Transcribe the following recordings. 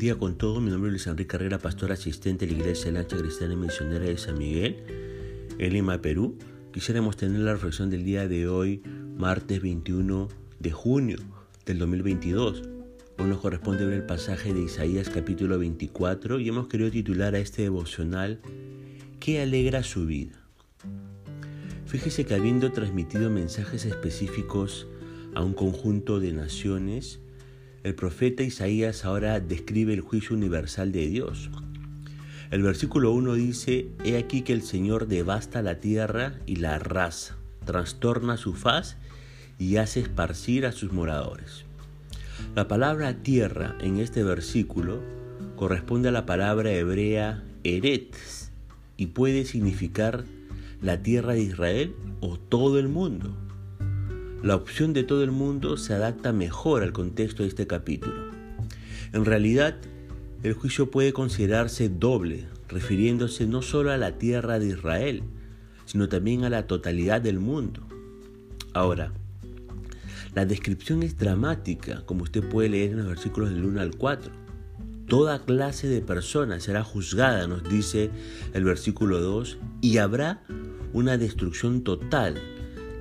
día con todos. Mi nombre es Luis Enrique Carrera, pastor asistente de la Iglesia Lancha Cristiana y Misionera de San Miguel, en Lima, Perú. Quisiéramos tener la reflexión del día de hoy, martes 21 de junio del 2022. Hoy nos corresponde ver el pasaje de Isaías capítulo 24 y hemos querido titular a este devocional ¿Qué alegra su vida? Fíjese que habiendo transmitido mensajes específicos a un conjunto de naciones, el profeta Isaías ahora describe el juicio universal de Dios. El versículo 1 dice, He aquí que el Señor devasta la tierra y la arrasa, trastorna su faz y hace esparcir a sus moradores. La palabra tierra en este versículo corresponde a la palabra hebrea eret y puede significar la tierra de Israel o todo el mundo. La opción de todo el mundo se adapta mejor al contexto de este capítulo. En realidad, el juicio puede considerarse doble, refiriéndose no solo a la tierra de Israel, sino también a la totalidad del mundo. Ahora, la descripción es dramática, como usted puede leer en los versículos del 1 al 4. Toda clase de personas será juzgada, nos dice el versículo 2, y habrá una destrucción total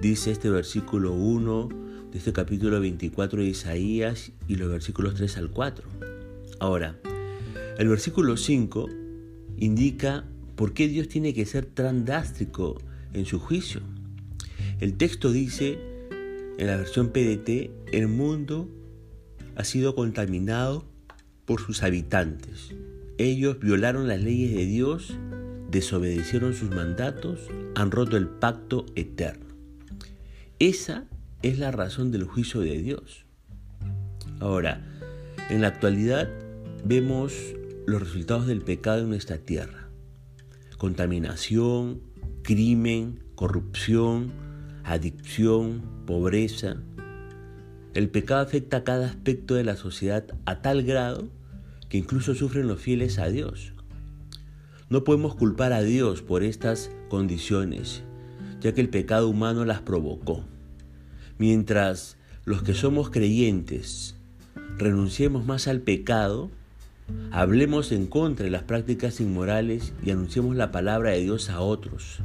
dice este versículo 1 de este capítulo 24 de Isaías y los versículos 3 al 4. Ahora, el versículo 5 indica por qué Dios tiene que ser tan drástico en su juicio. El texto dice, en la versión PDT, el mundo ha sido contaminado por sus habitantes. Ellos violaron las leyes de Dios, desobedecieron sus mandatos, han roto el pacto eterno. Esa es la razón del juicio de Dios. Ahora, en la actualidad vemos los resultados del pecado en nuestra tierra. Contaminación, crimen, corrupción, adicción, pobreza. El pecado afecta a cada aspecto de la sociedad a tal grado que incluso sufren los fieles a Dios. No podemos culpar a Dios por estas condiciones, ya que el pecado humano las provocó. Mientras los que somos creyentes renunciemos más al pecado, hablemos en contra de las prácticas inmorales y anunciemos la palabra de Dios a otros,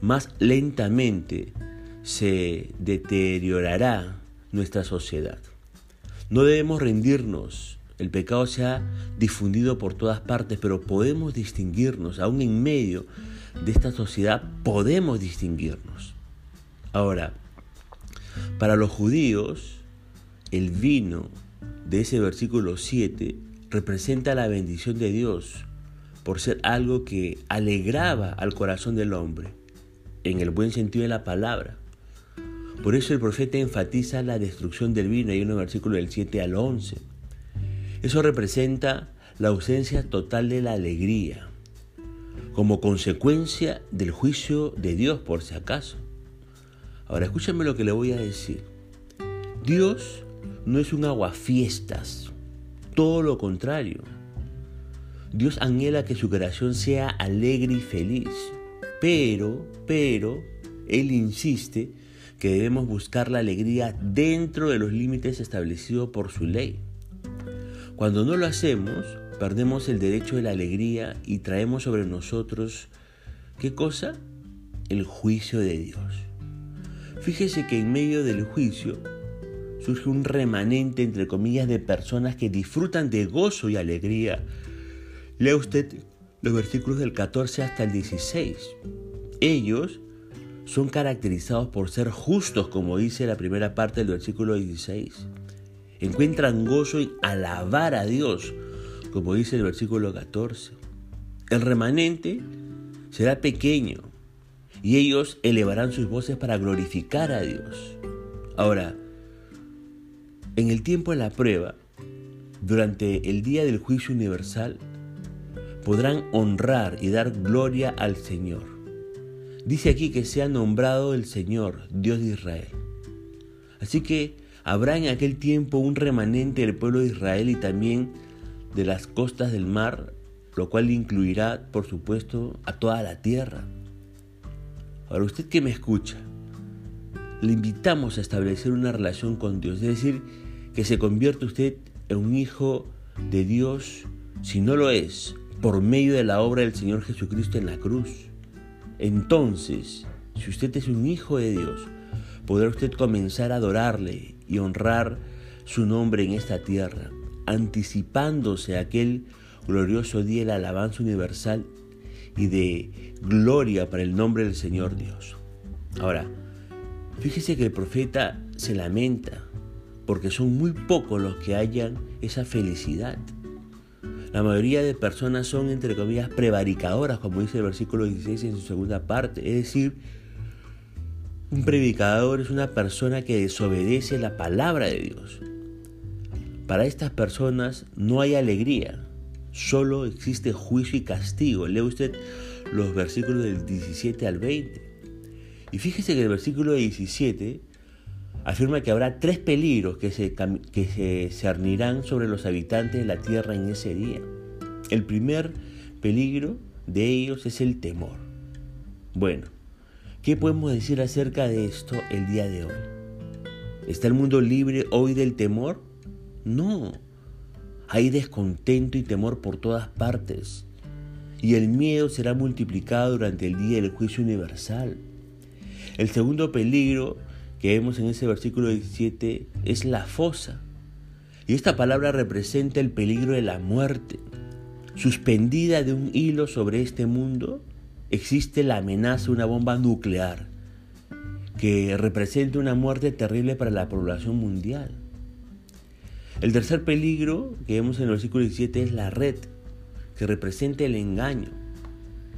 más lentamente se deteriorará nuestra sociedad. No debemos rendirnos. El pecado se ha difundido por todas partes, pero podemos distinguirnos, aún en medio de esta sociedad podemos distinguirnos. Ahora, para los judíos, el vino de ese versículo 7 representa la bendición de Dios por ser algo que alegraba al corazón del hombre, en el buen sentido de la palabra. Por eso el profeta enfatiza la destrucción del vino, un versículo del 7 al 11. Eso representa la ausencia total de la alegría, como consecuencia del juicio de Dios por si acaso. Ahora escúchame lo que le voy a decir. Dios no es un aguafiestas, todo lo contrario. Dios anhela que su creación sea alegre y feliz, pero, pero, Él insiste que debemos buscar la alegría dentro de los límites establecidos por su ley. Cuando no lo hacemos, perdemos el derecho de la alegría y traemos sobre nosotros, ¿qué cosa? El juicio de Dios. Fíjese que en medio del juicio surge un remanente, entre comillas, de personas que disfrutan de gozo y alegría. Lea usted los versículos del 14 hasta el 16. Ellos son caracterizados por ser justos, como dice la primera parte del versículo 16. Encuentran gozo y alabar a Dios, como dice el versículo 14. El remanente será pequeño, y ellos elevarán sus voces para glorificar a Dios. Ahora, en el tiempo de la prueba, durante el día del juicio universal, podrán honrar y dar gloria al Señor. Dice aquí que se ha nombrado el Señor, Dios de Israel. Así que habrá en aquel tiempo un remanente del pueblo de Israel y también de las costas del mar, lo cual incluirá, por supuesto, a toda la tierra. Para usted que me escucha, le invitamos a establecer una relación con Dios, es decir, que se convierta usted en un hijo de Dios si no lo es por medio de la obra del Señor Jesucristo en la cruz? Entonces, si usted es un hijo de Dios, podrá usted comenzar a adorarle y honrar su nombre en esta tierra, anticipándose a aquel glorioso día de la alabanza universal y de gloria para el nombre del Señor Dios. Ahora, fíjese que el profeta se lamenta porque son muy pocos los que hallan esa felicidad. La mayoría de personas son, entre comillas, prevaricadoras, como dice el versículo 16 en su segunda parte. Es decir, un predicador es una persona que desobedece la palabra de Dios. Para estas personas no hay alegría, solo existe juicio y castigo. Lee usted los versículos del 17 al 20. Y fíjese que el versículo 17 afirma que habrá tres peligros que se, que se cernirán sobre los habitantes de la tierra en ese día. El primer peligro de ellos es el temor. Bueno, ¿qué podemos decir acerca de esto el día de hoy? ¿Está el mundo libre hoy del temor? No. Hay descontento y temor por todas partes. Y el miedo será multiplicado durante el día del juicio universal. El segundo peligro que vemos en ese versículo 17 es la fosa. Y esta palabra representa el peligro de la muerte. Suspendida de un hilo sobre este mundo, existe la amenaza de una bomba nuclear que representa una muerte terrible para la población mundial. El tercer peligro que vemos en el versículo 17 es la red, que representa el engaño.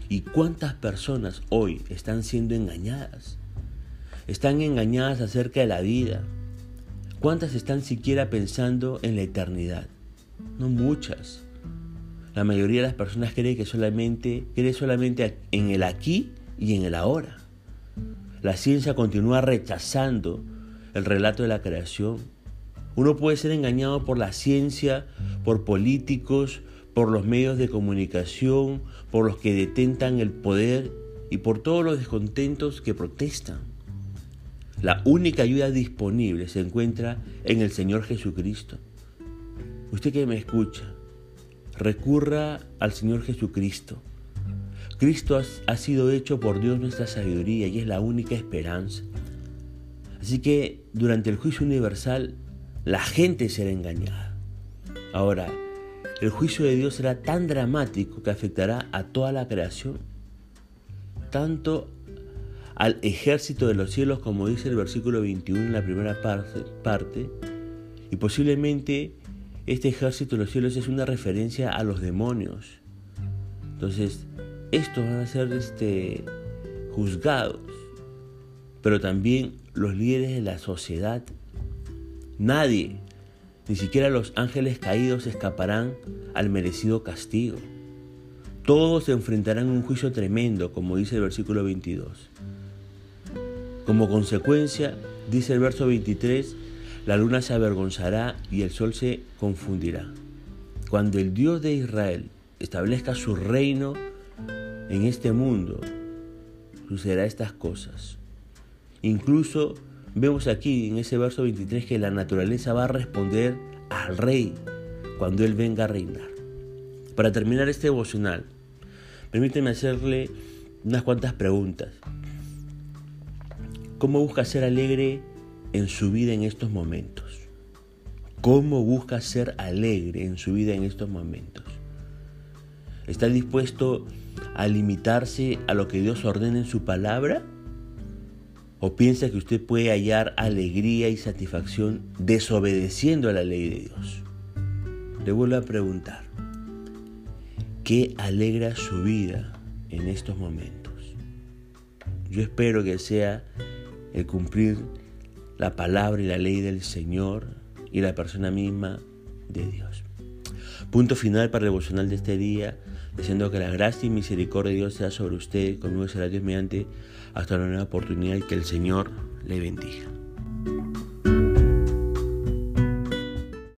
¿Y cuántas personas hoy están siendo engañadas? están engañadas acerca de la vida. ¿Cuántas están siquiera pensando en la eternidad? No muchas. La mayoría de las personas cree que solamente, cree solamente en el aquí y en el ahora. La ciencia continúa rechazando el relato de la creación. Uno puede ser engañado por la ciencia, por políticos, por los medios de comunicación, por los que detentan el poder y por todos los descontentos que protestan. La única ayuda disponible se encuentra en el Señor Jesucristo. Usted que me escucha, recurra al Señor Jesucristo. Cristo ha sido hecho por Dios nuestra sabiduría y es la única esperanza. Así que durante el juicio universal la gente será engañada. Ahora, el juicio de Dios será tan dramático que afectará a toda la creación, tanto al ejército de los cielos, como dice el versículo 21 en la primera parte, y posiblemente este ejército de los cielos es una referencia a los demonios. Entonces, estos van a ser este, juzgados, pero también los líderes de la sociedad. Nadie, ni siquiera los ángeles caídos, escaparán al merecido castigo. Todos se enfrentarán a un juicio tremendo, como dice el versículo 22. Como consecuencia, dice el verso 23, la luna se avergonzará y el sol se confundirá. Cuando el Dios de Israel establezca su reino en este mundo, sucederá estas cosas. Incluso vemos aquí en ese verso 23 que la naturaleza va a responder al rey cuando él venga a reinar. Para terminar este devocional, permíteme hacerle unas cuantas preguntas. ¿Cómo busca ser alegre en su vida en estos momentos? ¿Cómo busca ser alegre en su vida en estos momentos? ¿Está dispuesto a limitarse a lo que Dios ordena en su palabra? ¿O piensa que usted puede hallar alegría y satisfacción desobedeciendo a la ley de Dios? Le vuelvo a preguntar, ¿qué alegra su vida en estos momentos? Yo espero que sea el cumplir la palabra y la ley del Señor y la persona misma de Dios. Punto final para el devocional de este día, deseando que la gracia y misericordia de Dios sea sobre usted, conmigo será Dios mediante hasta una nueva oportunidad y que el Señor le bendiga.